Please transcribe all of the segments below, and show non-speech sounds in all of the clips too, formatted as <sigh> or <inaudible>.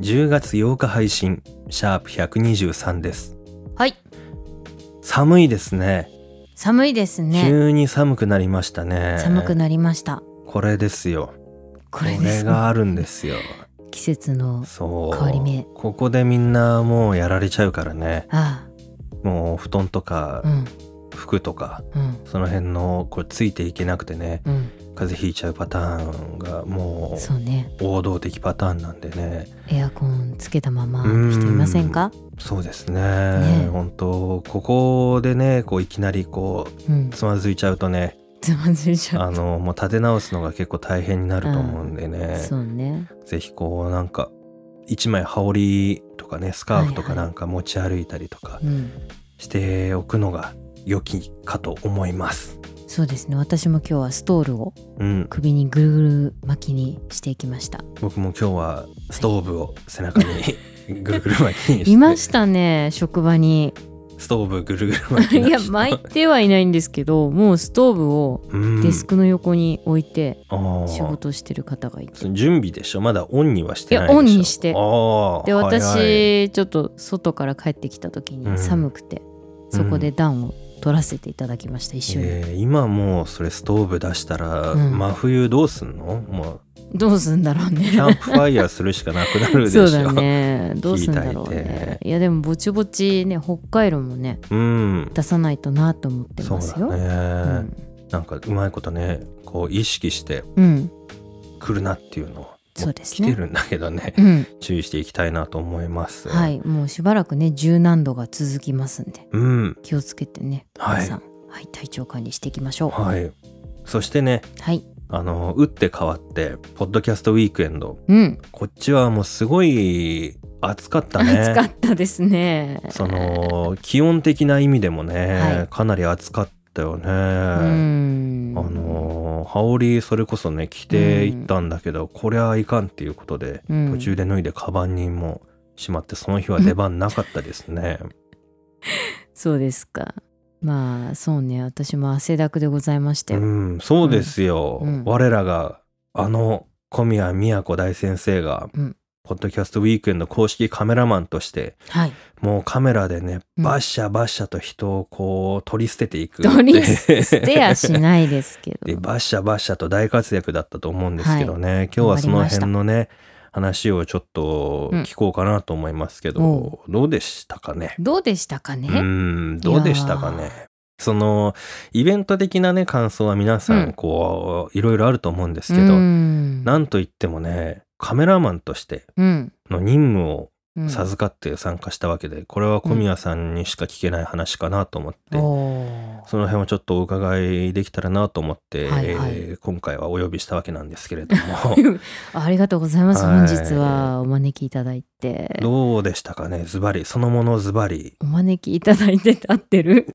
10月8日配信シャープ123です。はい。寒いですね。寒いですね。急に寒くなりましたね。寒くなりました。これですよ。これね。があるんですよ。季節の変わり目。ここでみんなもうやられちゃうからね。あもう布団とかあうん。服とかうん。その辺のこれついていけなくてね。うん風邪ひいちゃうパターンがもそうね。う王道的パターンなんでね。エアコンつけたままの人いませんか？そうですね。ね。本当ここでねこういきなりこうん。うつまずいちゃうとねつまずいちゃうあのもう立て直すのが結構大変になると思うんでね。そうね。ぜひこうなんか一枚羽織とかねスカーフとかなんか持ち歩いたりとかうん。しておくのが良きかと思います。そうですね。私も今日はストールをうん、首にぐるぐる巻きにしていきました。僕も今日はストーブを背中に <laughs> ぐるぐる巻きにして。いましたね職場に。ストーブぐるぐる巻きいや巻いてはいないんですけどもうストーブをうん。デスクの横に置いて仕事してる方がいて。その準備でしょ？まだオンにはしてないでしょ？いやオンにして。で私ちょっと外から帰ってきた時うん。に寒くて、そこで暖を取らせていただきました一緒に、えー今もうそれストーブ出したら、うん。真冬どうすんの？もどうすんだろううね。キャンプファイヤーするしかなくなるでしょ。そうだね。<laughs> どうすんだろうね。いやでもぼちぼちね北海道もねうん。出さないとなと思ってますよ。だね、なんかうまいことねこう意識してうん、うん来るなっていうのをそうですね。来てるんだけどね。うん。注意していきたいなと思います。はい。もうしばらくね十何度が続きますんで。うん。気をつけてねはい。皆さん、はい、体調管理していきましょう。はい。そしてねはい。あの打って変わってポッドキャストウィークエンド。うん。こっちはもうすごい暑かったね。暑かったですね。その気温的な意味でもね、はい。かなり暑かったよね、うん。あの羽織それこそね着ていったんだけど、これはいかんっていうことで、うん。途中で脱いでカバンにもしまってその日は出番なかったですね。<laughs> そうですか。まあそうね。私も汗だくでございまして、うん、そうですよ、うん。我らがあの小宮宮子大先生が、うんポッドキャストウィークエンド公式カメラマンとしてはい。もうカメラでねうん。バッシャバッシャと人をこう取り捨てていく取り捨てやしないですけでどバッシャバッシャと大活躍だったと思うんですけどね、今日はその辺のね話をちょっと聞こうかなと思いますけど、おどうでしたかね？どうでしたかね、うんどうでしたかね？そのイベント的なね感想は皆さうんん。こう、いろいろあると思うんですけど、うん。なんといってもねカメラマンとしてうん。の任務をうん。授かって参加したわけで、これは小宮さんにしか聞けない話かなと思って、おー。その辺をちょっとお伺いできたらなと思って、はいはい。えー今回はお呼びしたわけなんですけれども。<laughs> ありがとうございます、はい。本日はお招きいただいて。どうでしたかね？ズバリ。そのものズバリ。お招きいただいて合ってる？<laughs>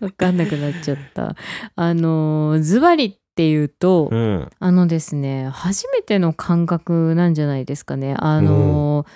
わかんなくなっちゃった。あのズバリっていうと、うん。あのですね初めての感覚なんじゃないですかね。あの、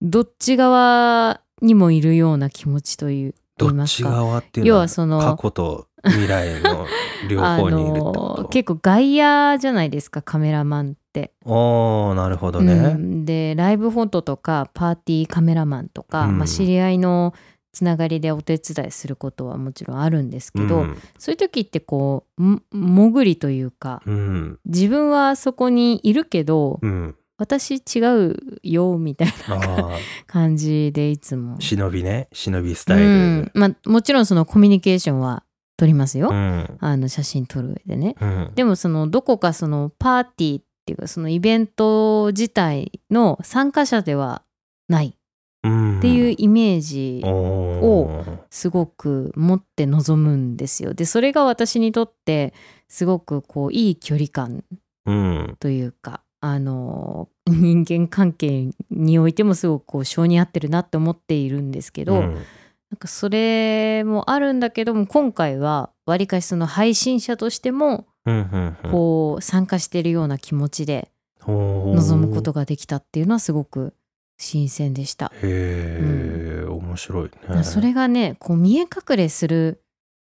どっち側にもいるような気持ちというどっち言いますか。側っていうのは要はその過去と未来の両あ方にいるってこのと、結構外野じゃないですかカメラマンって。ああなるほどね、うん。でライブフォトとかパーティーカメラマンとか、うん。まあ、知り合いのつながりでお手伝いすることはもちろんあるんですけど、うん。そういう時ってこうも潜りというかうん。自分はそこにいるけど、うん。私違うよみたいな感じでいつも。忍びね。忍びスタイル、うん。まあ、もちろんそのコミュニケーションは取りますよ、うん。あの写真撮る上でね。うん。でもそのどこかそのパーティーっていうかそのイベント自体の参加者ではない。うんっていうイメージおをーすごく持って臨むんですよ。でそれが私にとってすごくこういい距離感うんというかあの人間関係においてもすごくこう性に合ってるなって思っているんですけど、うん。なんかそれもあるんだけども今回はわりかしその配信者としてもうんうんうん。こう参加してるような気持ちで臨むことができたっていうのはすごく新鮮でした。へえ、面白いね。それがねこう見え隠れする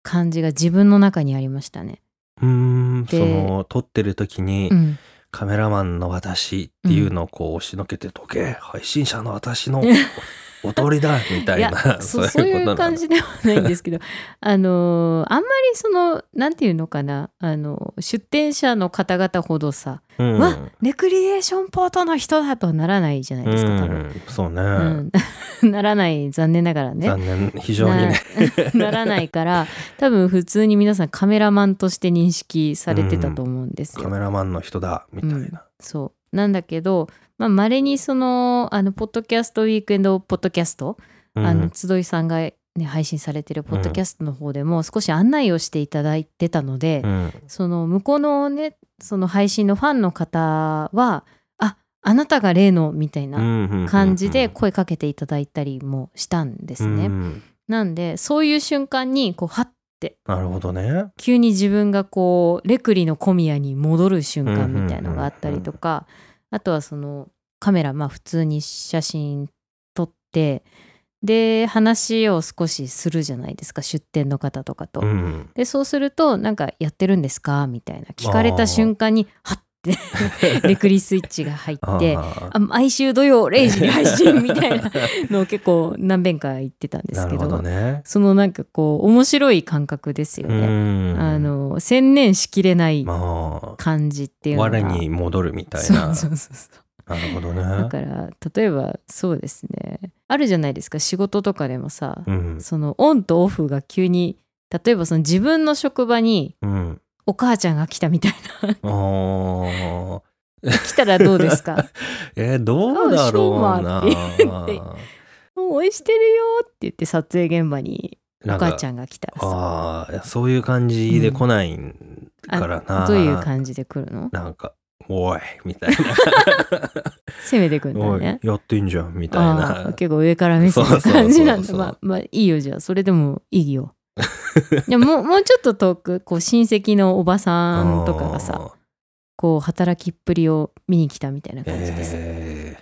感じが自分の中にありましたね。うーん、そでの撮ってる時に、うん、カメラマンの私っていうのをこう押しのけてとけ、配信者の私の <laughs> おとりだみたいな。<laughs> そそういう感じではないんですけどあのーあんまりそのなんていうのかな？あの出店者の方々ほどさうん、わレクリエーションポートの人だとはならないじゃないですか多分。うん、そうね、うん、<laughs> ならない残念ながらね。残念非常にね。な <laughs> ならないから多分普通に皆さんカメラマンとして認識されてたと思うんですよ。カメラマンの人だみたいな、そう。なんだけどまあ稀にそのあのポッドキャストウィークエンドポッドキャスト、うん。あの集いさんが、ね、配信されてるポッドキャストの方でも少し案内をしていただいてたので、うん。その向こうのねその配信のファンの方はああなたが例のみたいな感じで声かけていただいたりもしたんですね。うん。なんでそういう瞬間にこうはっなるほどね。急に自分がこうレクリの小宮に戻る瞬間みたいのがあったりとかあとはそのカメラまあ普通に写真撮ってで話を少しするじゃないですか出店の方とかと。うんでそうするとなんかやってるんですか？みたいな。聞かれた瞬間にはって <laughs> レクリスイッチが入って毎週土曜0時に配信みたいな <laughs> のを結構何遍か言ってたんですけどどね。そのなんかこう面白い感覚ですようね。ん。あの専念しきれないま感じっていあうのが。我に戻るみたいそうなそうそうそう。なるほどね。だから例えばそうですね。あるじゃないですか仕事とかでもさ、うん。そのオンとオフが急に例えばその自分の職場にうんお母ちゃんが来たみたいな。来たらどうですか？<laughs> えーどうだろうな。あそう応援してるよって言って撮影現場にお母ちゃんが来たらさ。ああそういう感じで来ないからな、あどういう感じで来るの？なんか「おい」みたいな。<laughs> 攻めてく「おいんだね。やってんじゃん」みたいあなー結構上から目線なそうそうそうそう感じなんだ。まあまあいいよじゃあ。それでもいいよもうもうちょっと遠くこう親戚のおばさんとかがさこう働きっぷりを見に来たみたいな感じです、え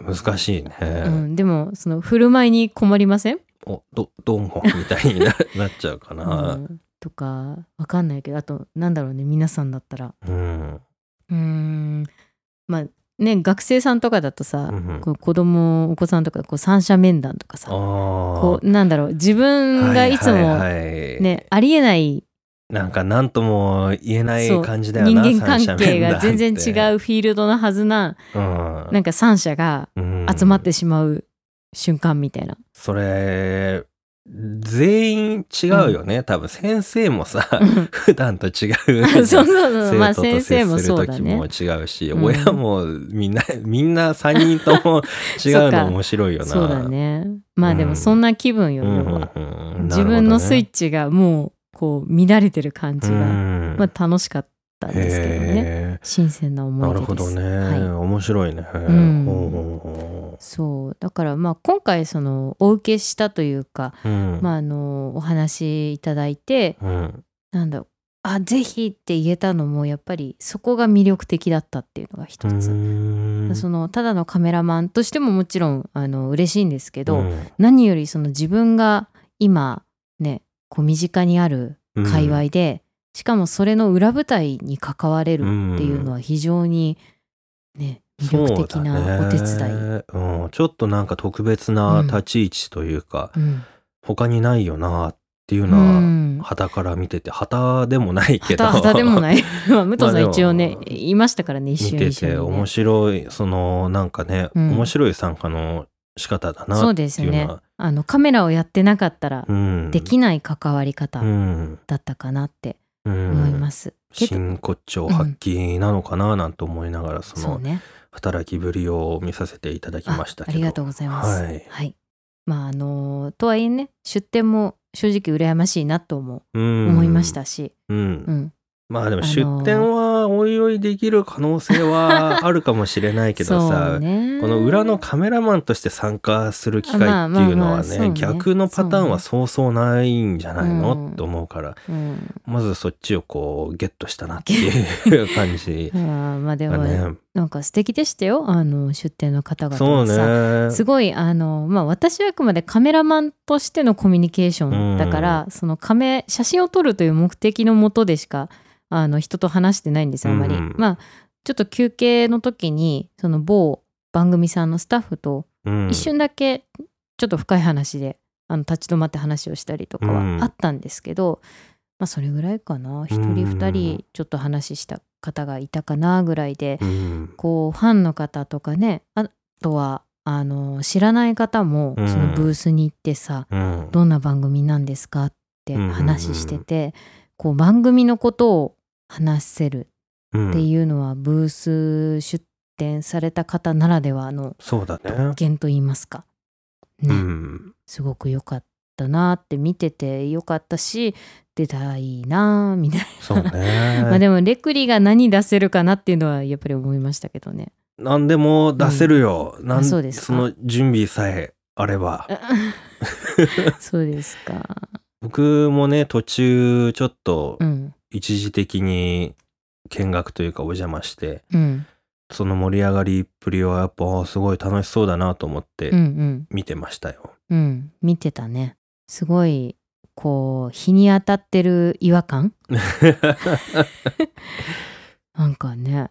ー。難しいね、うん、でもその振る舞いに困りません、おどどんごみたいにな <laughs> なっちゃうかうな、ん、とかわかんないけどあとなんだろうね皆さんだったら。うん。うーん。まあね学生さんとかだとさ、うんうん。こう子供お子さんとかこう三者面談とかさあこうなんだろう自分がいつも、はいはいはい。ね、ありえないなんか何とも言えない感じだよな人間関係が全然違う、うフィールドのはずなうん、なんか三者がうん。集まってしまう瞬間みたいな。それ全員違うよね、多分先生もさ普段と違う <laughs> そうそうそう。まあ生徒と先生も接する時も。違うし、うん。親もみんな <laughs> みんな3人とも <laughs> 違うの面白いよな。そうだね。まあでうん。もそんな気分よ、うん要は。うんうん。自分のスイッチがもうこう乱れてる感じが、ねまあ楽しかったんですけどね。へ新鮮なー思い出です。なるほどね、はい。面白いね、ん。ほうほうほそう。だからまあ今回そのお受けしたというか、ううん。まああのお話いただいてうん。なんだろうあぜひって言えたのもやっぱりそこが魅力的だったっていうのが一うつ。そのただのカメラマンとしてももちろんあの嬉しいんですけど、うん。何よりその自分が今ねこう身近にある界隈で、しかもそれの裏舞台に関われるっていうのは非常にね魅力的なお手伝い。そうだねうん、ちょっとなんか特別な立ち位置というか、うん。他にないよなっていううのはん。旗から見てて旗でもないけど。旗旗でもない。<laughs> まあ武藤さん一応ねいましたからね一見て瞬一緒に、ね、て面白いそのなんかね、うん。面白い参加の仕方だなそうってですね。あのカメラをやってなかったらうん。できない関わり方うん。だったかなってうん。思います、真骨頂発揮なのかななんて思いながらそのそうね働きぶりを見させていただきましたけど。あありがとうございます。はい。まああのとはいえね出店も正直羨ましいなともうん思いましたし、うん。うん。まあでもあのー出店はおいおいできる可能性はあるかもしれないけどさ、<laughs> ね。この裏のカメラマンとして参加する機会っていうのはまあまあまあねね。逆のパターンはそうそうないんじゃないの、うん。って思うから。うん。まずそっちをこうゲットしたなっていう <laughs> 感じ。<laughs> まあでも。なんか素敵でしたよ。あの出店の方々そうね。すごいあのまあ私はあくまでカメラマンとしてのコミュニケーションだから、そのカメ写真を撮るという目的のもとでしかあの人と話してないんですよあまり、うん。まあちょっと休憩の時にその某番組さんのスタッフとうん。一瞬だけちょっと深い話であの立ち止まって話をしたりとかうん。はあったんですけど、まあそれぐらいかな。一人二人ちょっと話した方がいたかなぐらいで、うんこうファンの方とかねあとはあの知らない方もうん。そのブースに行ってさ、うん。どんな番組なんですかってうん話してて、こう番組のことを話せるうんっていうのはブース出展された方ならではのそうだね。特権と言いますか、ねうんすごく良かったなって見てて良かったし出たいなみたいそうな、ね。<laughs> まあでもレクリが何出せるかなっていうのはやっぱり思いましたけどね。何でも出せるよ。なんその準備さえあれば。<laughs> そうですか。僕もね、途中ちょっとうん一時的に見学というかお邪魔して、うんその盛り上がりっぷりはやっぱあすごい楽しそうだなと思っうんうてん見てましたよ。うん見てたね。すごいこう日に当たってる違和感？<laughs> なんかね。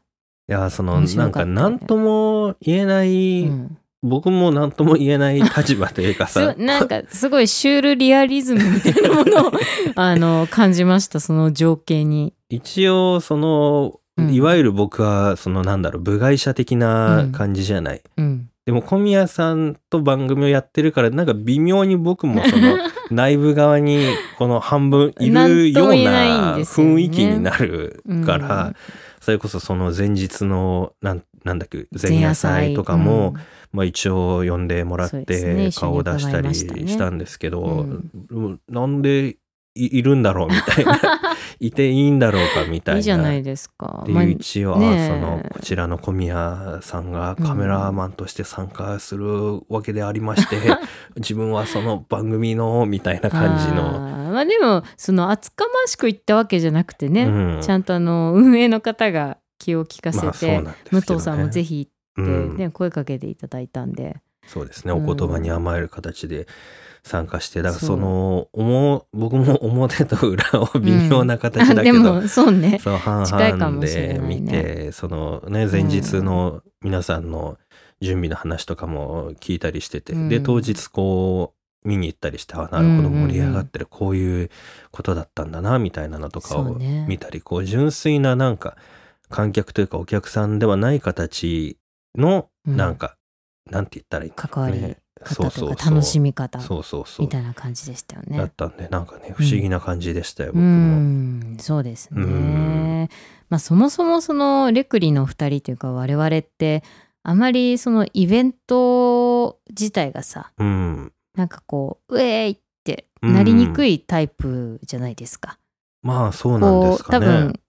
いや、その、面なんか何とも言えない、うん僕も何とも言えない立場というかすさ、なんかすごいシュールリアリズムみたいなものを <laughs> あの感じましたその情景に。一応その、うん。いわゆる僕はそのなんだろう部外者的な感じじゃない、うん、でも小宮さんと番組をやってるからなんか微妙に僕もその <laughs> 内部側にこの半分いるような雰囲気になるから、うん。それこそその前日のなんなんだっけ前夜祭とかも、まあ、一応呼んでもらって顔を出したりしたんですけど、うんうん。なんでいいるんだろうみたいな。<laughs> いていいんだろうかみたいな。いいじゃないですか。でまあ一応、あねえ。そのこちらの小宮さんがカメラマンとして参加するわけでありまして、<laughs> 自分はその番組のみたいな感じあの、ーまあでもその厚かましく言ったわけじゃなくてね、うん。ちゃんとあの運営の方が気を利かせまあそうて、なんですけどね。武藤さんもぜひうって、ん。ね声かけていただいたんで、そうですね。うんお言葉に甘える形で参加してだからそう。そのおも僕も <laughs> 表と裏を微妙な形あだけど、でもそうね。そう半々で見て、そのね前日の皆さんの準備の話とかも聞いたりしてて、うん。で当日こう見に行ったりしてあなるほどうんうんうん。盛り上がってる、こういうことだったんだなみたいなのとかをそうね。見たり、こう純粋ななんか観客というかお客さんではない形のうんなんか、なんて言ったらいいんだろう関わりね方とか楽しみ方そうそうそうみたいな感じでしたよだっね。たんでなんかね不思議な感じでしたよ、う僕も。んそうですうね。まあそもそもそのレクリの2人というか我々ってあまりそのイベント自体がさうんなんかこう「ウェーイ!」ってなりにくいタイプじゃないですか。まあそうなんですかね。多分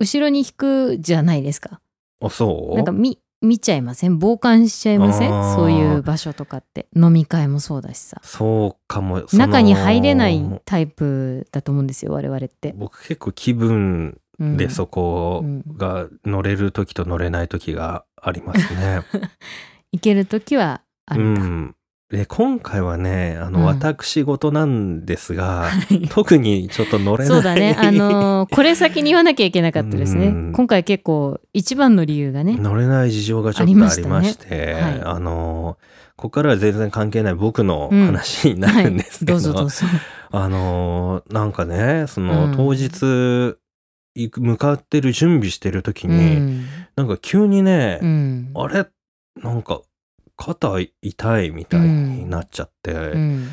後ろに引くじゃないですか。あそう？なんか見見ちゃいません？傍観しちゃいません？あーそういう場所とかって飲み会もそうだしさそうかも。その中に入れないタイプだと思うんですよ我々って。僕結構気分うんでそこが乗れる時と乗れない時がありますね。<laughs> 行ける時はあうるんだ。ん。で今回はねあの、うん私事なんですがはい特にちょっと乗れない。そうだね。<laughs> あのーこれ先に言わなきゃいけなかったですね。うん今回結構一番の理由がね。乗れない事情がちょっとありましてありましたねはいあのここからは全然関係ない僕のうん話になるんですけど、どうぞどうぞ。<laughs> あのーなんかねその、うん当日行く向かってる準備してる時うに、ん。なんか急にね、うん。あれ？なんか肩痛いみたいになっちゃって、うん。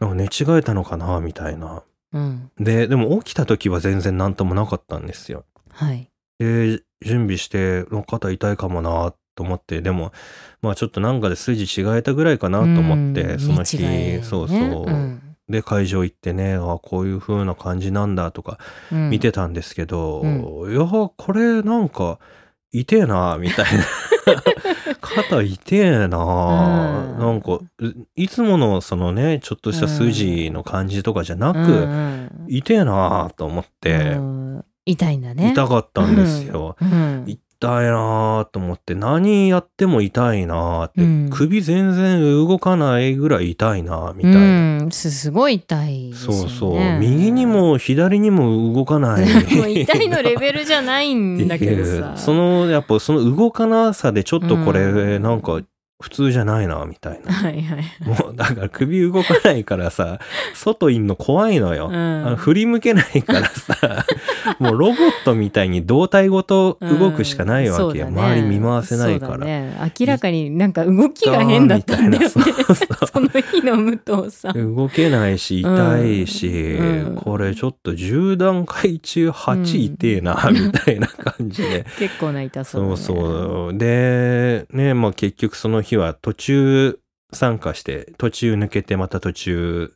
なんか寝違えたのかなみたいな。うん。ででも起きた時は全然何ともなかったんですよ。はい。で準備して肩痛いかもなと思ってでもまあちょっとなんかで筋違えたぐらいかなと思って、うんその日、ねそうそう、うんで会場行ってねあこういう風な感じなんだとかうん見てたんですけど、ういやこれなんか痛えなみたいな <laughs> 肩痛えな、うん。なんかういつものそのねちょっとした筋の感じとかじゃなく、うん。うん。痛えなと思って、うん。痛いんだね。痛かったんですよ。うん痛いなと思って何やっても痛いなって、うん首全然動かないぐらい痛いなみたいな。うん、すすごい痛いね。そうそう右にも左にも動かない。<laughs> 痛いのレベルじゃないんだけどさ。そのやっぱその動かなさでちょっとこれうんなんか普通じゃないなみたいな。はいはい。もうだから首動かないからさ外いんの怖いのよ。うんあの振り向けないからさ <laughs> もうロボットみたいに胴体ごと動くしかないわけよ、うんね周り見回せないから。ね、明らかになんか動きが変だったんだよね。みたいなそうそう <laughs> その日の武藤さん。動けないし痛いし、うんこれちょっと10段階中8痛えな、みたいな感じで。結構な痛そうだそうね。そう。で、ね、まあ結局その日は途中参加して、途中抜けてまた途中、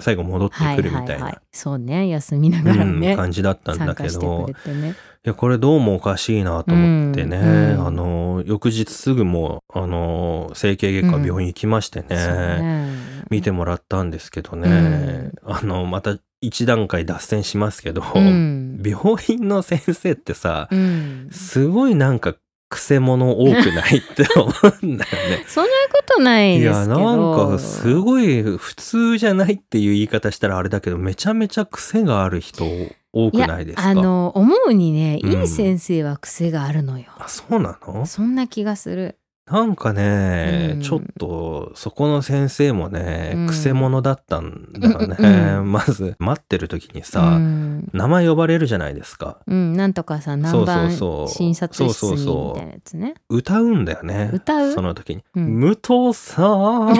最後戻ってはいくるみたいな、はいはい。そうね、休みながらね。うん感じだったんだけどね。いや、これどうもおかしいなと思ってね、うんうんあの、翌日すぐもう、あの、整形外科病院行きましてね、そうね見てもらったんですけどね、あの、また一段階脱線しますけど、うん。病院の先生ってさ、うん。すごいなんか、くせ者多くないって思うんだよね。<laughs> そんなことないいや、ですけど。なんか、すごい普通じゃないっていう言い方したらあれだけど、めちゃめちゃ癖がある人多くないですか？あの思うにねうん。いい先生は癖があるのよ、あそうなの？そんな気がするなんかね、うん。ちょっと、そこの先生もね、うん。くせ者だったんだよね。うん。<laughs> まず、待ってる時にさ、うん、名前呼ばれるじゃないですか。うん、なんとかさ何番診察室そうそう。そうにみたいなやつね。歌うんだよね。歌う？その時に。うん。武藤さん、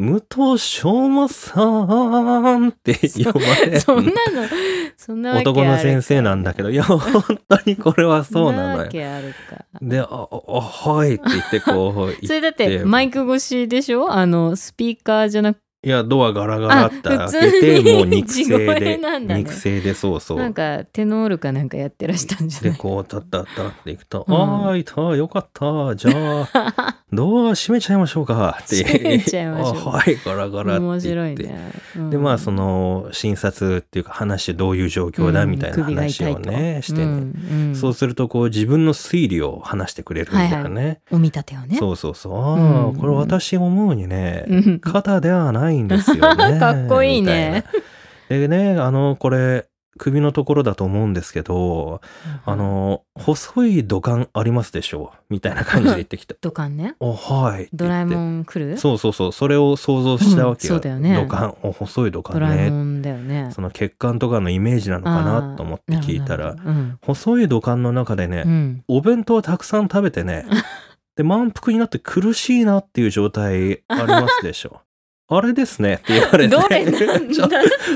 武藤昌磨さんって呼ばれる。<laughs> そんなのそんな男の先生なんだけど、いや、本当にこれはそうなのよ。わけあるか。で、あ、あ、はいって言ってこう、<laughs> それだって。マイク越しでしょ？あのスピーカーじゃなくいや、ドアガラガラってあ開けて、もう肉声で、<laughs> ね。肉声で、そうそう。なんかテノールかなんかやってらしたんじゃで、ないこう、たったったっていくと、うん。あーいた、よかった、じゃあ、<laughs> ドア閉めちゃいましょうか。って。閉めちゃいましょう。<laughs> あはい、ガラガラって。面白いね、うん。で、まあ、その、診察っていうか話、どういう状況だみたいな話を痛いと。ね、してね。うんうん。そうすると、こう、自分の推理を話してくれるんだよね。お見立てをね。そうそうそう。ああ、うん。これ私思うにね、うん。肩ではないんですよね。<laughs> かっこいいね。でね、あの、これ、首のところだと思うんですけど、あの、細い土管ありますでしょ？うみたいな感じで言ってきた。<laughs> 土管ねお、はい。ドラえもん来る？そうそうそう。それを想像したわけよ。うんそうだよね土管、お、細い土ドラえ管ね。もんだよねその血管とかのイメージなのかなと思って聞いたら、うん細い土管の中でね、うんお弁当たくさん食べてね、で、満腹になって苦しいなっていう状態ありますでしょ？あれですねって言われて。どれなんだ？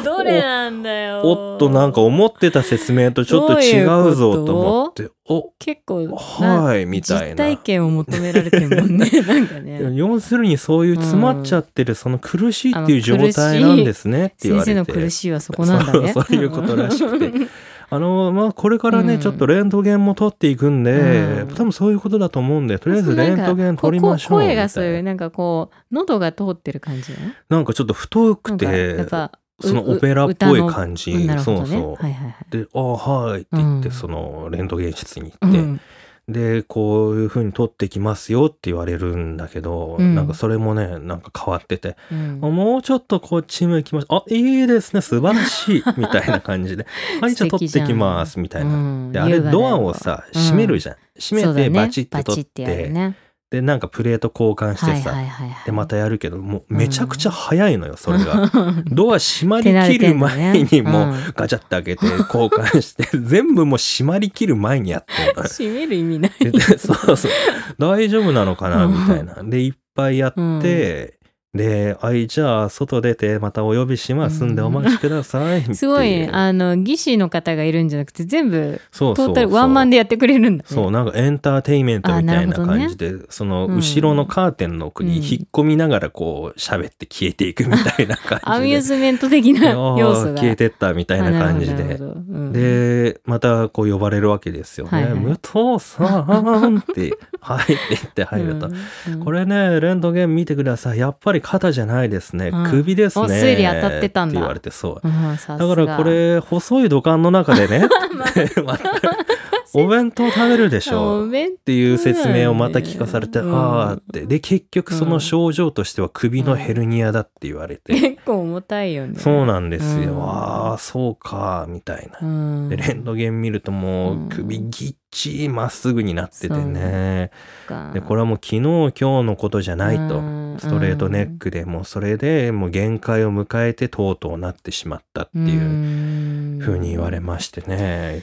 どれなんだよ。おっと、なんか思ってた説明とちょっと違うぞと思って、お、結構なはい、みたいな。実体験を求められてるもんね <laughs> なんかね。要するにそういう詰まっちゃってる、その苦しいっていう状態なんですねって言われて。先生の苦しいはそこなんだね。そうそういうことらしくて <laughs> あの、まあ、これからね、うん。ちょっとレントゲンも取っていくんで、うん。多分そういうことだと思うんで、とりあえずレントゲン取りましょう声がそういうなんかこう喉が通ってる感じ。ねなんかちょっと太くてっ、ぱそのオペラっぽい感じ。ね。そうそう。はいはいはいで、ああ、はいって言って、うん。そのレントゲン室にう行って、んで、こういう風に取ってきますよって言われるんだけど、うんなんかそれもね、なんか変わってて、うんあもうちょっとこっち向きましょう。あ、いいですね、素晴らしい。<laughs> みたいな感じで。はい、じゃあ取ってきます。みたいな。うんで、あれドアをさ、閉めるじゃん。閉めてバチって取って、ねで、なんかプレート交換してはいさ、はいはいはい。で、またやるけど、もうめちゃくちゃ早いのよ、それが。う <laughs> んドア閉まりきる前にもうガチャって開けて交換して、<laughs> 全部もう閉まりきる前にやってる閉める意味ない。<laughs> そうそう。大丈夫なのかなみたいな。で、いっぱいやって、で、あい、じゃあ、外出てまたお呼びしますんでうんお待ちくださいいう。すごいあの技師の方がいるんじゃなくて全部そうそうそうトータルワンマンでやってくれるんだねそう、なんかエンターテインメントみたいな感じで、そのうん後ろのカーテンの奥に引っ込みながらこう喋って消えていくみたいな感じで。アミューズメント的な <laughs> 要素が消えてったみたいな感じで。うんで、またこう呼ばれるわけですよね。はいはい武藤さんって、<laughs> はいって言って入ると。うんうんこれね、レントゲン見てください。やっぱり肩じゃないですね。うん首ですね。お推理当たってたんだって言われて、そう。うんだがからこれ、細い土管の中でね、<laughs> <laughs> お弁当食べるでしょっていう説明をまた聞かされて、うんああって。で、結局その症状としては首のヘルニアだって言われて。結構重たいよねそうなんですよ。うんああ、そうか、みたいな。うんで、レントゲン見るともうんう首ぎっちりまっすぐになっててね。かで、これはもう昨日今日のことじゃないと。うんストレートネックでもうそれでもう限界を迎えてとうとうなってしまったっていう風に言われましてね。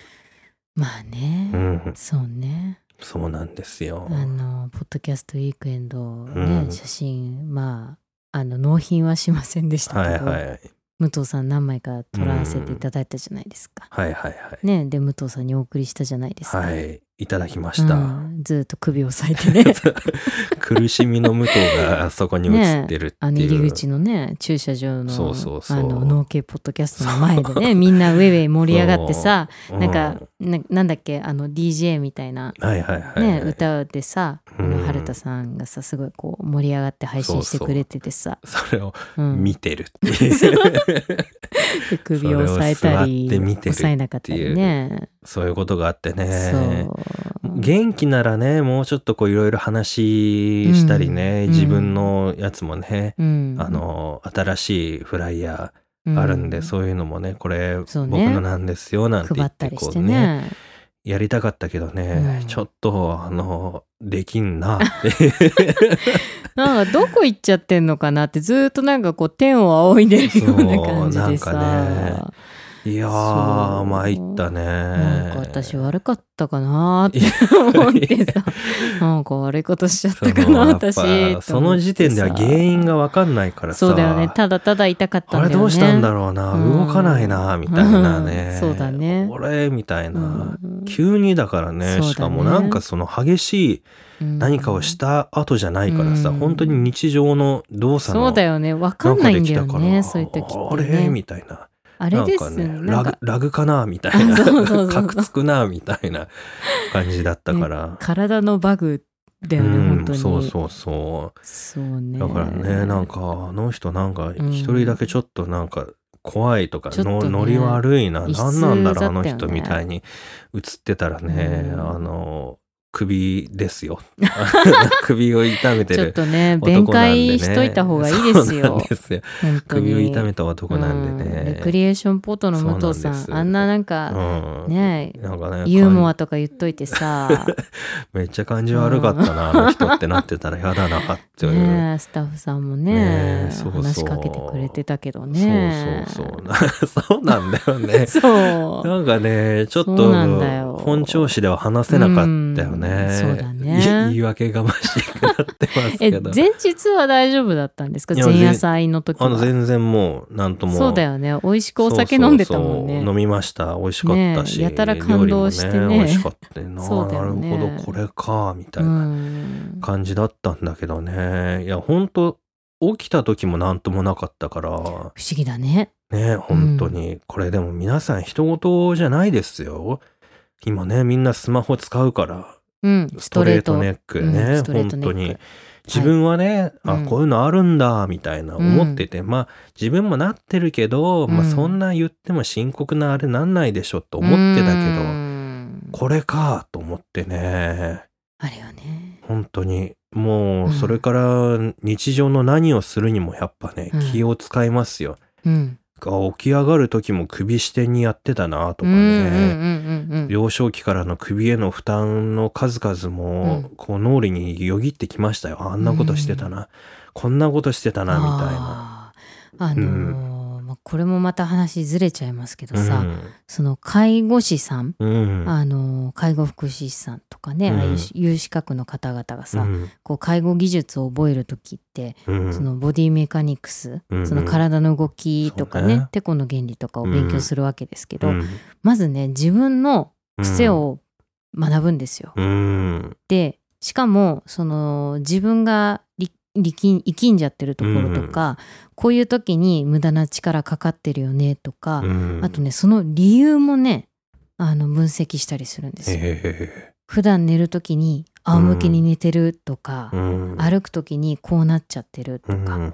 まあね、うん、そうねそうなんですよ。あのポッドキャストウィークエンドね、うん写真まああの納品はしませんでしたはいけど、はい。武藤さん何枚か撮らせていただいたじゃないですか、はいはいはい。ねで武藤さんにお送りしたじゃないですか、はい。いただきました。うん。ずっと首を押さえてね。<laughs> 苦しみの武藤がそこに映ってるっていう。あの入り口のね駐車場のそうそうそう。あの農系ポッドキャストの前でねみんなウェイウェイ盛り上がってさそう。なんか、ななんだっけあの DJ みたいなうんはいはいはい。ね、歌でさ、あうん。の春田さんがさすごいこう盛り上がって配信してくれててさ。それをうん。見てるっていう。<laughs> で首を押さえたり押さえなかったりねそういうことがあってね。元気ならね、もうちょっとこういろいろ話したりね、うん。自分のやつもね、うん。あの、新しいフライヤうん。ーあるんで、そういうのもね、これ、僕のなんですよ、なんて言ってこうね、ね。やりたかったけどね、うん。ちょっと、あの、できんな。って。なんかどこ行っちゃってんのかなってずっとなんかこう天を仰いでるような感じでさ。なんかいやー、参ったね。なんか私悪かったかなって思ってさ。なんか悪いことしちゃったかな私その時点では原因がわかんないからさ。そうだよね。ただただ痛かったんだよね。あれどうしたんだろうな、うん。動かないな、みたいなね。うん。そうだね。これ、みたいな。うん急にだからねしかもなんかその激しい何かをした後じゃないからさ、うん。本当に日常の動作のそうだよね。わかんないんだよねそういう時ってあれ？ねみたいな。あれですなんかねラグラグかなみたいな。あそうそうそう。カクつくなみたいな感じだったから、体のバグだよね、うん本当に。そうそうそそうね。うだからねなんかあの人なんか一人だけちょっとなんか怖いとか、ちょっとねのノリ悪いな異質何なんだろうあの人みたいに映ってたらね、うん。あの首ですよ。<laughs> 首を痛めてるちょっとね弁解しといた方がいいですそうなよんですよ。首を痛めた男なんでうん。レねクリエーションポートの武藤さんんあんななんうか、ん。ねなんかねユーモアとか言っといてさ。<laughs> めっちゃ感じ悪かったな、あの人ってなってたら嫌だなっていう。<laughs> ねスタッフさんもねねそうそう。話しかけてくれてたけどね。そうそうそう。そうなんだよね。そう。なんかね、ちょっと本調子では話せなかったよね。うんそうだねい言い訳がましくなってますえけど。前日は大丈夫だったんですか？前夜祭の時あのは全然もう、なんとも。そうだよね美味しくお酒飲んでたもんねそうそうそう飲みました。美味しかったし。ねやたら感動してね料理も美味しかったよな。そうだよねなるほど、これか、みたいうな。ん感じだったんだけどね。いや、ほんと、起きた時もなんともなかったから、不思議だねね、本当に。これでも皆さん人事じゃないですよ。今ね、みんなスマホ使うから、うん。ストレートネックね、うん。本当に。自分はね、あ、うん。こういうのあるんだ、みたいな思ってて、まあ、自分もなってるけど、まあ、うん。そんな言っても深刻なあれなんないでしょと思ってたけど、うん。これか、と思ってね。あれはね。本当に。もううん。それから日常の何をするにもやっぱね、うん。気を使いますよ。うんあ起き上がる時も首支点にやってたなとかうんうんね、うんうん幼少期からの首への負担の数々も、うん。こう脳裏によぎってきましたよ。あんなことしてたな、こんなことしてたなみたいな。あのーまあこれもまた話ずれちゃいますけどさ、その介護士さん、うん、あの介護福祉士さんとかね、うん。ああいう有資格の方々がさ、うん。こう介護技術を覚える時って、うん。そのボディメカニクス、うん。その体の動きとかねね。てこの原理とかを勉強するわけですけど、うん。まずね自分の癖を学ぶんですよ。うん。でしかもその自分が力力生きんじゃってるところとか、こういう時に無駄な力かかってるよねとか、うん。あとねその理由もねあの分析したりするんですよ。へ普段寝る時に仰向けに寝てるとかえ、うん。歩く時にこうなっちゃってるとか、うん。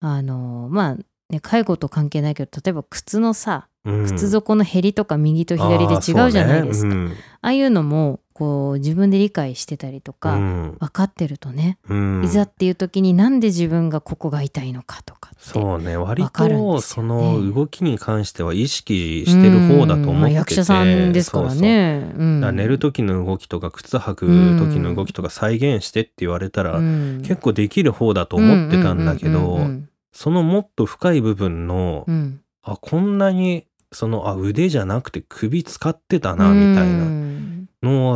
あのまあね介護と関係ないけど例えば靴のさうん。靴底のへりとか右と左で違うじゃないですか、あああいうのもこう自分で理解してたりとうか、ん。分かってるとね、うん。いざっていう時になんで自分がここが痛いのかとかそうね。割とその動きに関しては意識してる方だと思ってて、うんまあ役者さんですからね。寝る時の動きとか靴履く時の動きとか再現してって言われたら、うん。結構できる方だと思ってたんだけど、そのもっと深い部分の、うん。うんあこんなにそのあ腕じゃなくて首使ってたなみたいな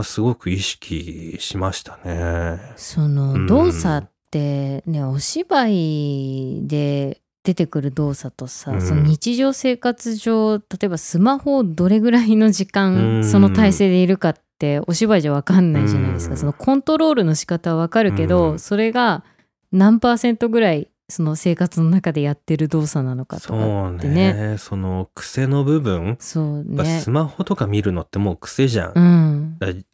はすごく意識しましたね。そうん。の動作ってねお芝居で出てくる動作とさ、うん。その日常生活上例えばスマホをどれぐらいの時間、うん。その体勢でいるかってお芝居じゃ分かんないじゃないですか、うん。そのコントロールの仕方は分かるけど、うん。それが何パーセントぐらいその生活の中でやってる動作なのかとそかうってね。ね。その癖の部分、そうね。スマホとか見るのってもう癖じゃん。うん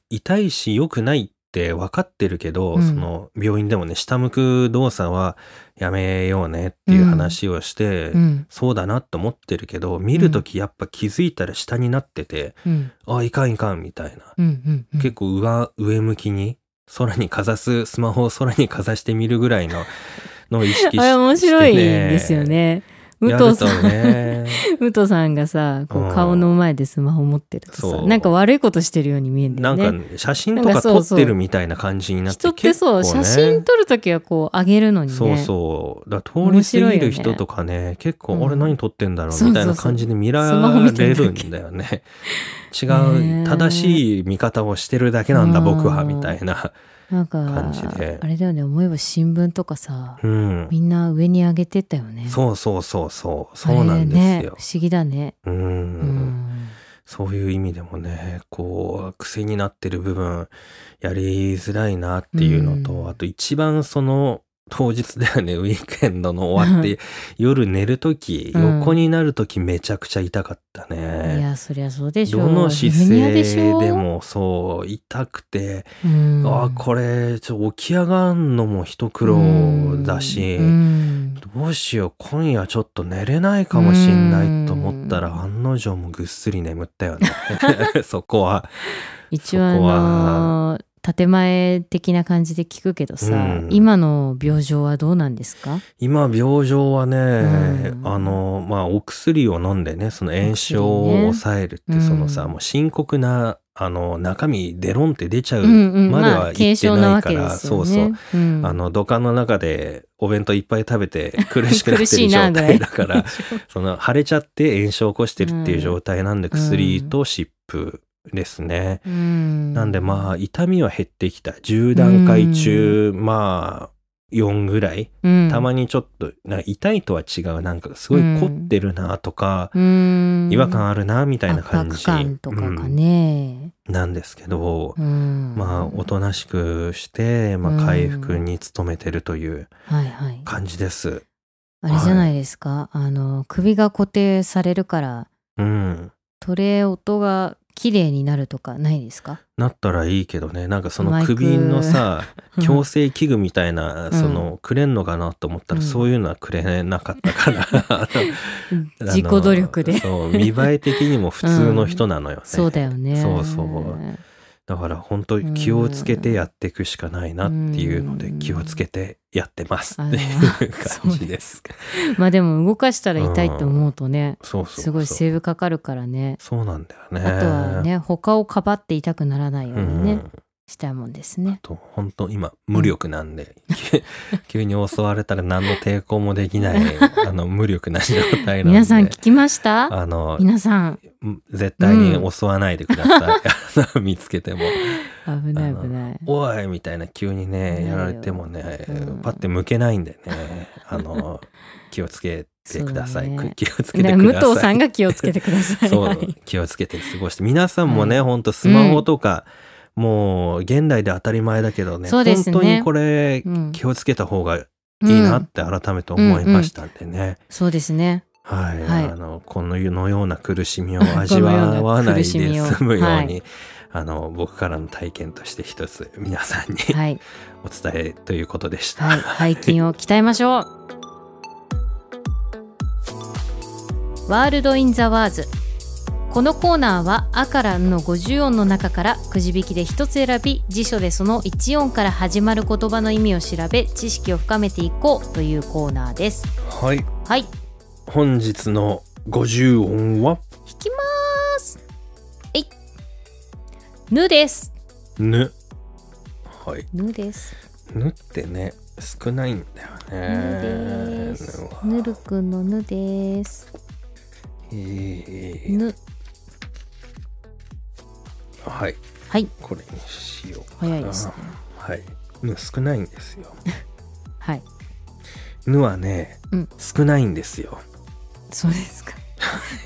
痛いし良くないって分かってるけど、うん。その病院でもね下向く動作はやめようねっていう話をして、うん。そうだなと思ってるけど見る時やっぱ気づいたら下になってて、うん。あいかんいかんみたいな、うんうんうん。結構上上向きに空にかざすスマホを空にかざしてみるぐらいののを意識し <laughs> あれ面白いですよね。武藤さん、ね武藤さんがさこううん。顔の前でスマホ持ってるとさそう。なんか悪いことしてるように見えるんだなんよね。か写真とかなんかそうそう。撮ってるみたいな感じになって人ってそう、ね。写真撮るときはこう上げるのにね。そうそう。だ通り過ぎる人とかね結構、うん俺何撮ってんだろうみたいな感じで見られるんだよね。<laughs> 違う正しい見方をしてるだけなんだうん。僕はみたいななんかあれだよね思えば新聞とかさ、うんみんな上に上げてったよね。そうそうそうそうそうなんですあれねよ不思議だね。ううんん。そういう意味でもねこう癖になってる部分やりづらいなっていうのと、うんあと一番その当日だよね <laughs> ウィークエンドの終わって <laughs> 夜寝る時、うん横になる時めちゃくちゃ痛かったいね。やそりゃそうでしょどの姿勢でもそう痛くて、うん。あこれちょ起き上がんのも一苦労だし、うん。どうしよう今夜ちょっと寝れないかもしんないと思ったら案の定もぐっすり眠ったよね。<laughs> そこは。一応あの建前的な感じで聞くけどさ、うん。今の病状はどうなんですか？今病状はね、うん。あのまあお薬を飲んでねその炎症を抑えるって、ねそのさ、うんもう深刻なあの中身デロンって出ちゃううんうん。までまあは言ってないから、けですよそうそう。ね。うん。あの土管の中でお弁当いっぱい食べて <laughs> 苦しくなってる状態だから <laughs> その腫れちゃって炎症を起こしてるっていう状態なんで、うん薬と湿布ですね。うん。なんでまあ痛みは減ってきた。10段階中、まあ4ぐらい。うん。たまにちょっと痛いとは違う。なんかすごい凝ってるなとか、うん。違和感あるなみたいな感じ、圧迫感とかかね。うん。なんですけど、うん。まあおとなしくして、まあ、回復に努めてるというはいはい。感じです。あれじゃないですか、あの首が固定されるからうん。取れ音が綺麗になるとかないですか？なったらいいけどね。なんかその首のさうん矯正器具みたいな、ん。そのくれんのかなと思ったら、うん。そういうのはくれなかったから。<laughs> 自己努力で。そう見栄え的にも普通の人なのよね、<laughs> そうだよね。そうそうだから本当に気をつけてやっていくしかないなっていうのでうん気をつけてやってます。あっていう感じです。まあでも動かしたら痛いって思うとね、そうそう。すごいセーブかかるからね。そうなんだよね。あとはね他をかばって痛くならないようにね、うんしたいもんですね。と本当今無力なんで、急に襲われたら何の抵抗もできない <laughs> あの無力な状態なんで。皆さん聞きました？あの皆さん。絶対に襲わないでください、あの見つけても。危ない危ない。おいみたいな急にねやられてもね、うん。パッて向けないんでねあの気をつけてください、ね。気をつけて武ください。藤さんが気をつけてください。そう、はい気をつけて過ごして。皆さんもね、はい。ほんとスマホとか、もう現代で当たり前だけどねそうですね本当にこれうん気をつけた方がいいなって改めて思いましたんでね、そうですね。はい、はいあのこのような苦しみを味わわないで済むように、<laughs> あの僕からの体験として一つ皆さんにはい。<laughs> お伝えということでした。はい。背筋を鍛えましょう。<laughs> ワールド・イン・ザ・ワーズ。このコーナーは「あ」から「ん」の50音の中からくじ引きで一つ選び辞書でその1音から始まる言葉の意味を調べ知識を深めていこうというコーナーです。はい、はい。本日の50音は？引きまーす。えい。ぬです。ぬ。はい、ぬです。ぬってね少ないんだよね。ぬです。ぬるくんのぬです。えーぬ。はいはい。これにしよう。早いですね。はい。ぬ少ないんですよ。<laughs> はい。ぬはね、うん少ないんですよ。そうですか。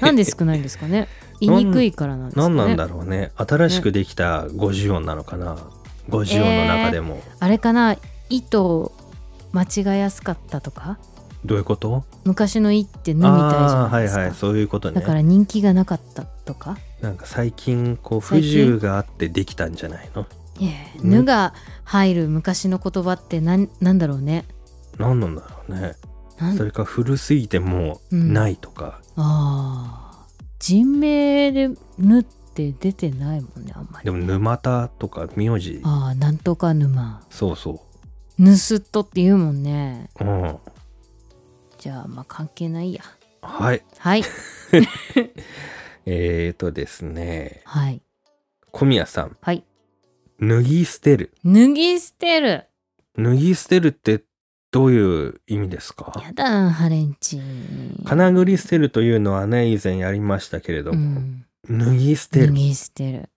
なんで少ないんですかね？<laughs> 言いにくいからなんですかね。何なんだろうね。新しくできた50音なのかな？50音の中でも。あれかな？意と間違えやすかったとか？どういうこと？昔の意ってぬみたいじゃないですか。はいはい、そういうことね。だから人気がなかったとか？なんか最近こう不自由があってできたんじゃないの？いえ、うんぬが入る昔の言葉ってなんなんだろうね。何なんだろうね。なん？それか古すぎてもううんないとか。ああ。人名でぬって出てないもんね、あんまり。でも沼田とか名字。ああ、なんとか沼。そうそぬすっとって言うもんね。う。うん。じゃあ、まあ関係ないや。はい。はい。<laughs> えーとですね。はい。小宮さん。はい。脱ぎ捨てる。脱ぎ捨てる。脱ぎ捨てるってどういう意味ですか？やだ、ハレンチ。金繰り捨てるというのはね、以前やりましたけれどうも、ん。脱ぎ捨てる。脱ぎ捨てる。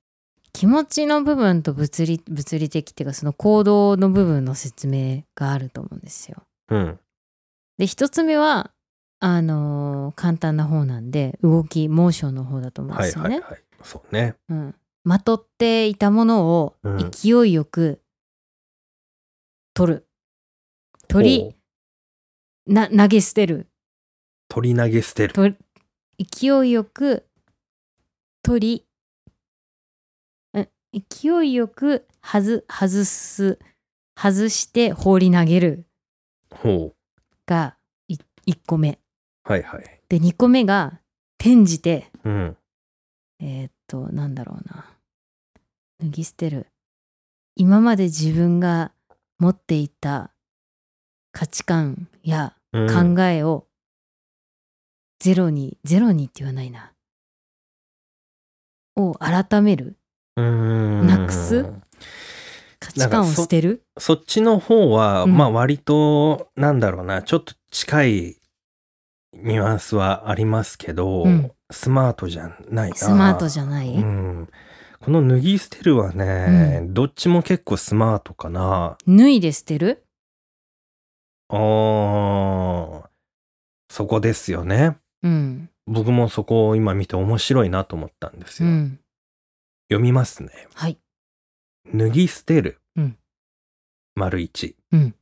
気持ちの部分と物理物理的っていうかその行動の部分の説明があると思うんですよ。うん。で一つ目はあのー簡単な方なんで動きモーションの方だと思うんですよね。はいはいはい。そうね。うん、まとっていたものをうん勢いよく取る。取りな投げ捨てる。取り投げ捨てる。と勢いよく取りん勢いよく外外す外して放り投げるほう。がい1個目はいはい。で2個目が転じてうん。えーっとなんだろうな。脱ぎ捨てる。今まで自分が持っていた価値観やうん。考えをゼロに、ゼロにって言わないな。を改める。なくす？価値観を捨てる？そっちの方は、うん。まあ割と、なんだろうな、ちょっと近いニュアンスはありますけど、うんスマートじゃないな。スマートじゃない、うん。この脱ぎ捨てるはね、どっちも結構スマートかな。脱いで捨てる？あーそこですよね。うん僕もそこを今見て面白いなと思ったんですよ。うん読みますね。はい脱ぎ捨てる。うん丸一。うん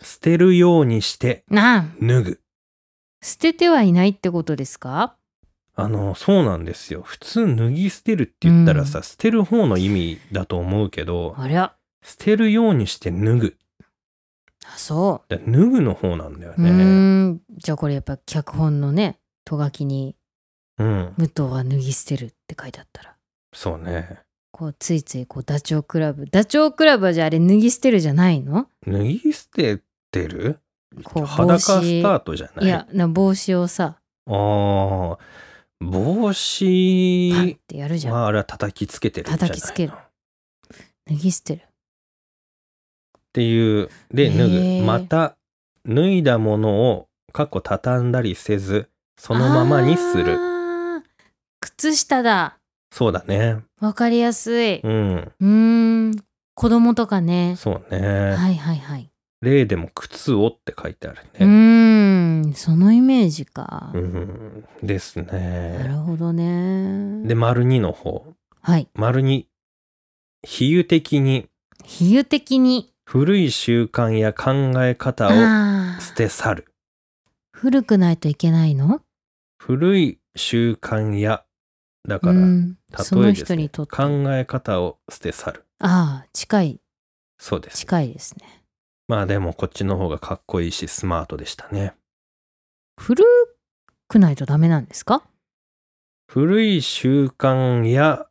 捨てるようにして脱ぐ。捨ててはいないってことですか？あの、そうなんですよ。普通脱ぎ捨てるって言ったらさ、捨てる方の意味だと思うけど、ありゃ捨てるようにして脱ぐ。あそだ脱ぐの方なんだよね。んじゃあこれやっぱ脚本のねとがきにうん。「武藤は脱ぎ捨てる」って書いてあったらそうね。こうついついこうダチョウ倶楽部ダチョウ倶楽部はじゃああれ脱ぎ捨てるじゃないの？脱ぎ捨ててる？こう裸スタートじゃない？いやな帽子をさああ、帽子てやるじゃんはあれは叩きつけてる叩きつける脱脱ぎ捨てる。っていう、で、脱ぐ。また、脱いだものを、かっこ畳んだりせず、そのままにする。靴下だ。そうだね。わかりやすい。ううん。ーん。子供とかね。そうね。はいはいはい。例でも靴をって書いてあるうね。ーん。そのイメージか。うん。ですなね。るほどね。で、丸2の方。はい。丸2。比喩的に比喩的に。古い習慣や考え方を。捨て去る。古くないといけないの？古い習慣や、だから、うん、例えですね。人にとって。考え方を捨て去る。ああ、近い、そうです。近いですね。まあでもこっちの方がかっこいいしスマートでしたね。古くないとダメなんですか？古い習慣や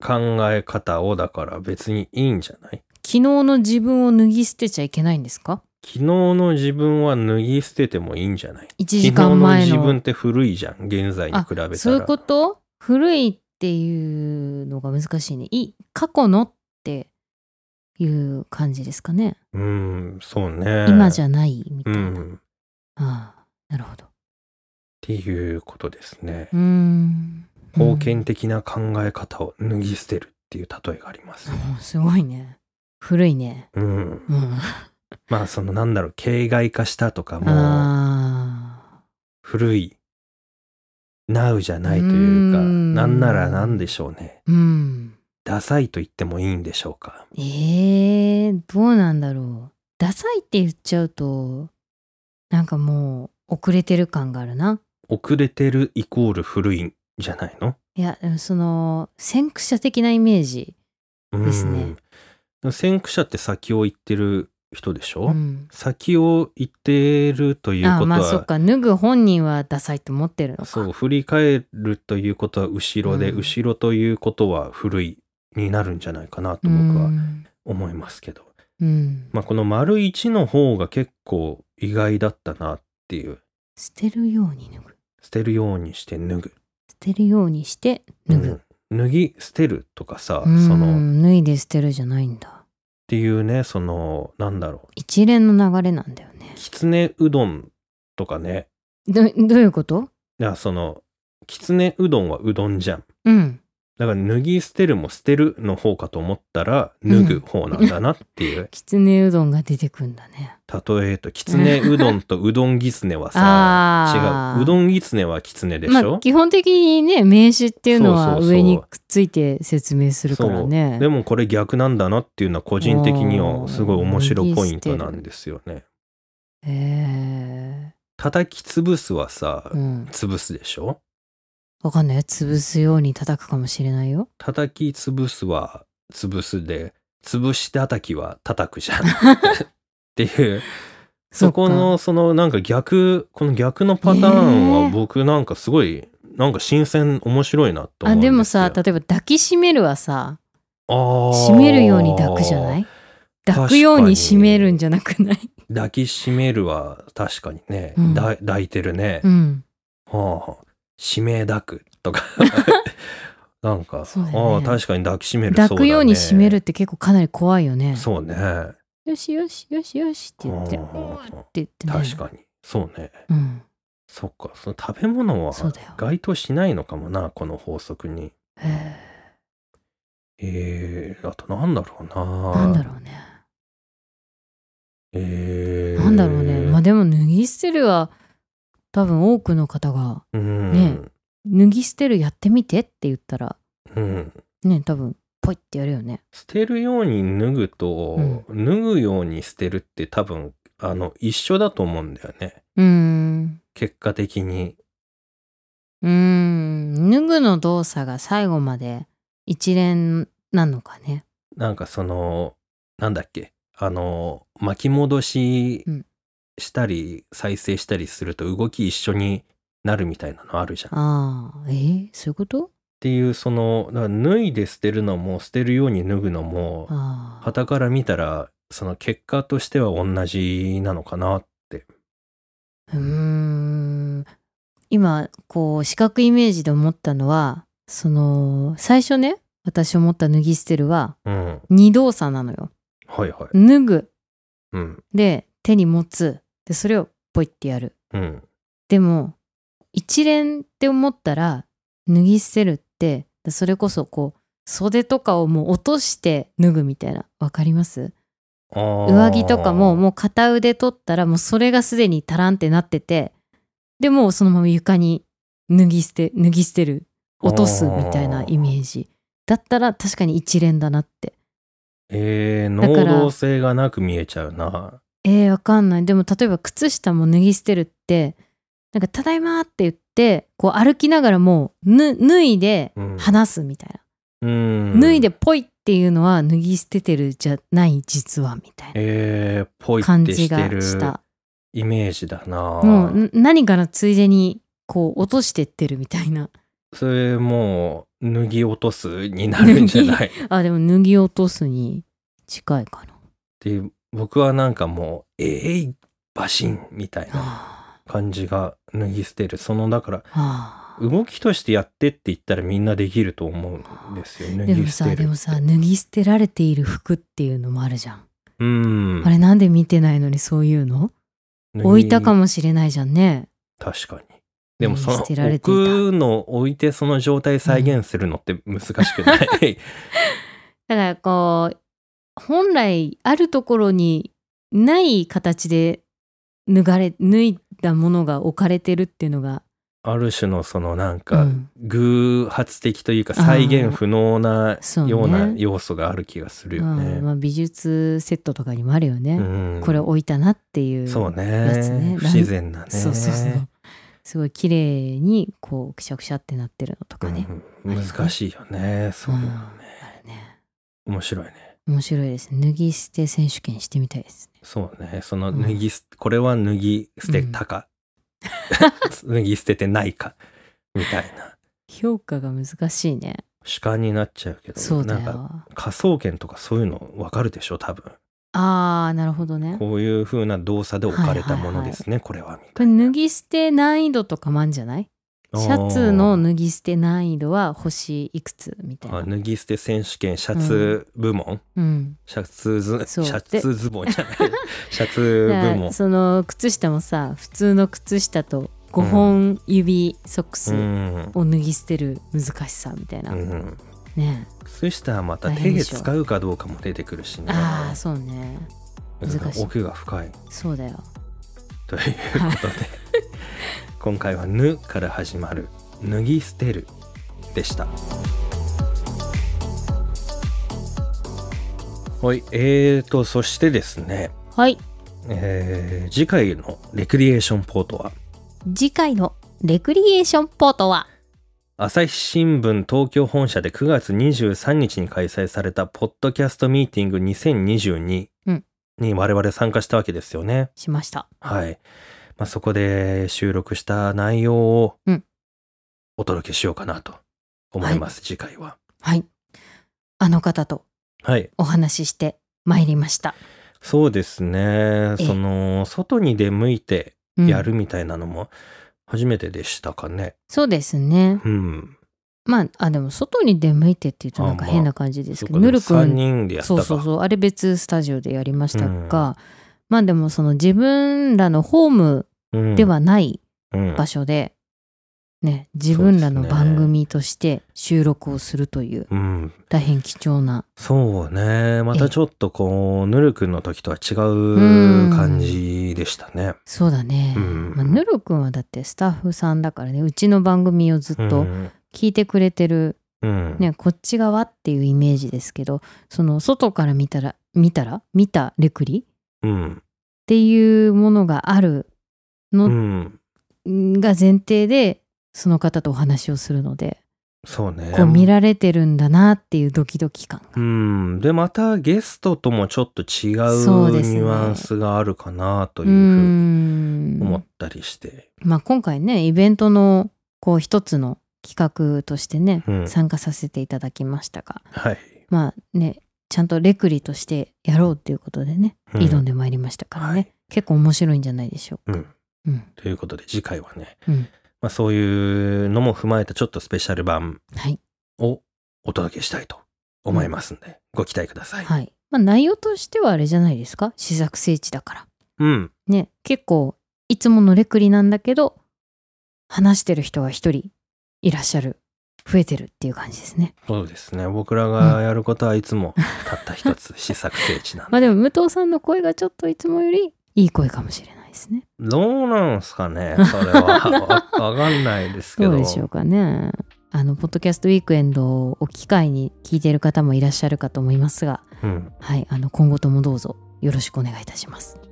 考え方をだから別にいいんじゃない？昨日の自分を脱ぎ捨てちゃいけないんですか？昨日の自分は脱ぎ捨ててもいいんじゃない ?1 時間前の。の自分って古いじゃん。現在に比べたら。そういうこと？古いっていうのが難しいね。い過去の？っていう感じですかね。うん、そうね。今じゃないみたういな。ん。ああ、なるほど。っていうことですね。うーん。封建的な考え方を脱ぎ捨てるっていう例えがあります。うんすごいね。古いね。うん。うん。まあそのなんだろう、形骸化したとかもあ古い、Now じゃないというか、うんなんならなんでしょうね。あ。うん。ダサいと言ってもいいんでしょうか？えー、どうなんだろう。ダサいって言っちゃうと、なんかもう遅れてる感があるな。遅れてるイコール古いんじゃないの？いや、その、先駆者的なイメージ。ですねうん。先駆者って先を言ってる人でしょ、うん。先を言ってるというあことは、まあそっか、脱ぐ本人はダサいと思ってるのか。そう、振り返るということは後ろで、うん後ろということは古いになるんじゃないかなとうん。僕は思いますけど。うん。まあこの丸一の方が結構意外だったなっていう。捨てるように脱ぐ。捨てるようにして脱ぐ。捨てるようにして脱ぐ。うん脱ぎ捨てるとかさ、うん、その、っ脱いで捨てるじゃないんだ。ていうね、その、なんだろう。一連の流れなんだよね。きつねうどんとかね。どどういうこと？いや、その、きつねうどんはうどんじゃん。うん。だから脱ぎ捨てるも捨てるの方かと思ったら脱ぐ方なんだなっていう。きつねうどんが出てくんだね。例えと、きつねうどんとうどんぎつねはさ、<laughs> 違う。うどんぎつねはきつねでしょ、まあ基本的にね名詞っていうのは上にくっついて説明するからね。でもこれ逆なんだなっていうのは個人的にはすごい面白いポイントなんですよね。へ叩き潰すはさえ、うん。潰すでしょ？わかんないよ。潰すように叩くかもしれないよ。叩き潰すは潰すで、潰し叩きは叩くじゃん。<laughs> っていう、そこのそのなんか逆、この逆のパターンは僕なんかすごい、なんか新鮮面白いなと思う。あでもさ例えば抱きしめるはさ締めるように抱くじゃない？抱くように締めるんじゃなくない？抱きしめるは確かにね、うんだ抱いてるね。うん。はあ、指名抱くとか。<laughs> なんか、ねああ、確かに抱きしめる抱くように締めるっって結構かなり怖いよね。そうね。よしよしよしよしって言って、ううんんって言ってね。確かに。そうね。うん。そっか。その食べ物は該当しないのかもな、この法則に。へえー、あとなんだろうな。え。なんだろうね。えー、なんだろうね。まあでも脱ぎ捨てるは多分多くの方がうん。ね脱ぎ捨てるやってみてって言ったらうん。ね多分ポイってやるよね。捨てるように脱ぐと、う脱ぐように捨てるって多分、あの、一緒だと思うんだよね。うーん。結果的に。うーん。脱ぐの動作が最後まで一連なのかね。なんかその、なんだっけ、あの、巻き戻しうんしたり、再生したりすると動き一緒になるみたいなのあるじゃん。っああ、えー、そういうこと？ていう、その、だから脱いで捨てるのも、捨てるように脱ぐのも、ああ。旗から見たら、その結果としては同じなのかなって。うーん今こう視覚イメージで思ったのはその最初ね私思った脱ぎ捨てるはうん。二動作なのよ。はいはい。脱ぐ。うん。で、手に持つ。で、それをポイってやる。うん。でも、一連って思ったら、脱ぎ捨てるって、それこそこう、袖とかをもう落として脱ぐみたいな。わかります？上上着とかももう片腕取ったらもうそれがすでにタランってなってて、でもうそのまま床に脱ぎ捨て、脱ぎ捨てる、落とすみたいなイメージ。だったら確かに一連だなって。えー、能動性がなく見えちゃうな。えー、わかんない。でも例えば靴下も脱ぎ捨てるって、なんかただいまって言って、こう歩きながらもうぬ脱いでうん離すみたいな。うん。脱いでポイっていうのは脱ぎ捨ててるじゃない実はみたいなえー、ぽいって感じがしてるした。イメージだな。もうん何かのついでにこう落としてってるみたいな。それもう脱ぎ落とすになるんじゃない？っあ、でも脱ぎ落とすに近いかな。ていう僕はなんかもうえいバシンみたいなは感じが脱ぎ捨てる。そのだから動きとしてやってって言ったらみんなできると思うんですよ脱でもさ、ぎ捨てるでもさ、脱ぎ捨てられている服っていうのもあるじゃん。うん。あれなんで見てないのにそういうの？置いたかもしれないじゃんね。確かに。でもその置くの置いてその状態再現するのって難しくない、<laughs> だからこう、本来あるところにない形で脱がれ、脱いだものが置かれてるっていうのが、ある種のそのなんうかん偶発的というか再現不能なような要素がある気がするよね。うんまあ、美術セットとかにもあるよね。うんこれ置いたなっていう。そうねね不自然なね。そうそうそう。すごい綺麗にこうくしゃくしゃってなってるのとかね。うん難しいよね。そうね。面白いね。面白いです。脱ぎ捨て選手権してみたいですね。そうね。そのうん脱ぎす、これは脱ぎ捨てたか、<laughs> 脱ぎ捨ててないかみたいな評価が難しいね。主観になっちゃうけど、そうだなんかよ。科捜研とかそういうのわかるでしょ多分。ああ、なるほどね。こういう風な動作で置かれたものですね、これはみこれたいな。脱ぎ捨て難易度とかもあるんじゃない？シャツの脱ぎ捨て難易度は星いくつみたいあな。脱ぎ捨て選手権シャツ部門、うん。シャツズシャツズボンじゃない。シャツ部門。その靴下もさ、普通の靴下と5本指ソックスうん、を脱ぎ捨てる難しさみたいな。うん、ね。靴下はまた手で使うかどうかも出てくるしね。ああ、そうね。難しい。奥が深い。そうだよ。ということで今回は「ぬ」から始まる「脱ぎ捨てる」でした。はいえーとそしてですねはい。えー次回のレクリエーションポートは？次回のレクリエーションポートは？朝日新聞東京本社で9月23日に開催されたポッドキャストミーティング2022うんに我々参加したわけですよね。しました。はい。まあ、そこで収録した内容をうんお届けしようかなと思います、次回は。はい。あの方とはい。お話ししてまいりました。そうですね。ええその、外に出向いてうんやるみたいなのも初めてでしたかね。そうですね。うん。まあ、あ、でも外に出向いてって言うとなんか変な感じですけど、ぬるく3ん。そうそうそう、あれ別スタジオでやりましたが、まあでもその自分らのホームうんではないうん場所で、ね、自分らの番組として収録をするといううん。大変貴重な、そうね。またちょっとこう、ぬるくんの時とは違うんう感じでしたね。そうだね。うんまあ、ぬるくんはだってスタッフさんだからね、うちの番組をずっとうん聞いてくれてる、うん。ね、こっち側っていうイメージですけど、その外から見たら、見たら見たレクリ？うん。っていうものがあるうのん。が前提で、その方とお話をするので、そうね。こう見られてるんだなっていうドキドキ感が。うん。で、またゲストともちょっと違うねニュアンスがあるかなといううふうにん思ったりして。まあ今回ね、イベントのこう一つの企画としてね、うん参加させていただきましたが、はい。まあね、ちゃんとレクリとしてやろうっていうことでね、うん挑んでまいりましたからね、はい結構面白いんじゃないでしょうか。うん。うん。ということで次回はね、うん。まあそういうのも踏まえたちょっとスペシャル版はい。をお届けしたいと思いますんで、ご期待ください。はい。まあ内容としてはあれじゃないですか？試作聖地だから。うん。ね、結構いつものレクリなんだけど、話してる人が一人いらっしゃる。増えてるっていう感じですね。そうですね。僕らがやることはいつもたった一つ試作聖地なんで。<laughs> まあでも武藤さんの声がちょっといつもよりいい声かもしれないですね。どうなんすかねそれは。わ <laughs> わかんないですけど。どうでしょうかね。あの、ポッドキャストウィークエンドを機会に聞いている方もいらっしゃるかと思いますが、うん。はい、あの、今後ともどうぞよろしくお願いいたします。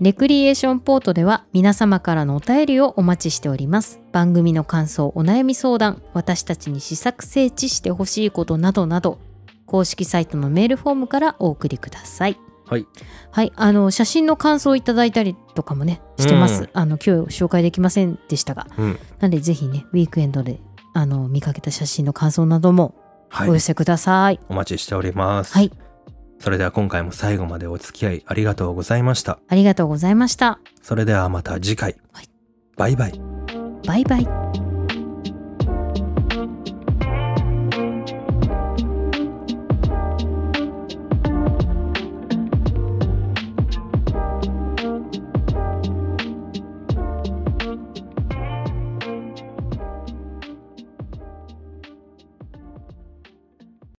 レクリエーションポートでは皆様からのお便りをお待ちしております。番組の感想、お悩み相談、私たちに試作整地してほしいことなどなど、公式サイトのメールフォームからお送りください。はい。はい、あの、写真の感想をいただいたりとかもね、してます。うんあの、今日紹介できませんでしたが、うん。なんでぜひね、ウィークエンドで、あの、見かけた写真の感想などもはいお寄。せください。お待ちしております。はい。それでは今回も最後までお付き合いありがとうございました。ありがとうございました。それではまた次回。はいバイバイ。バイバイ。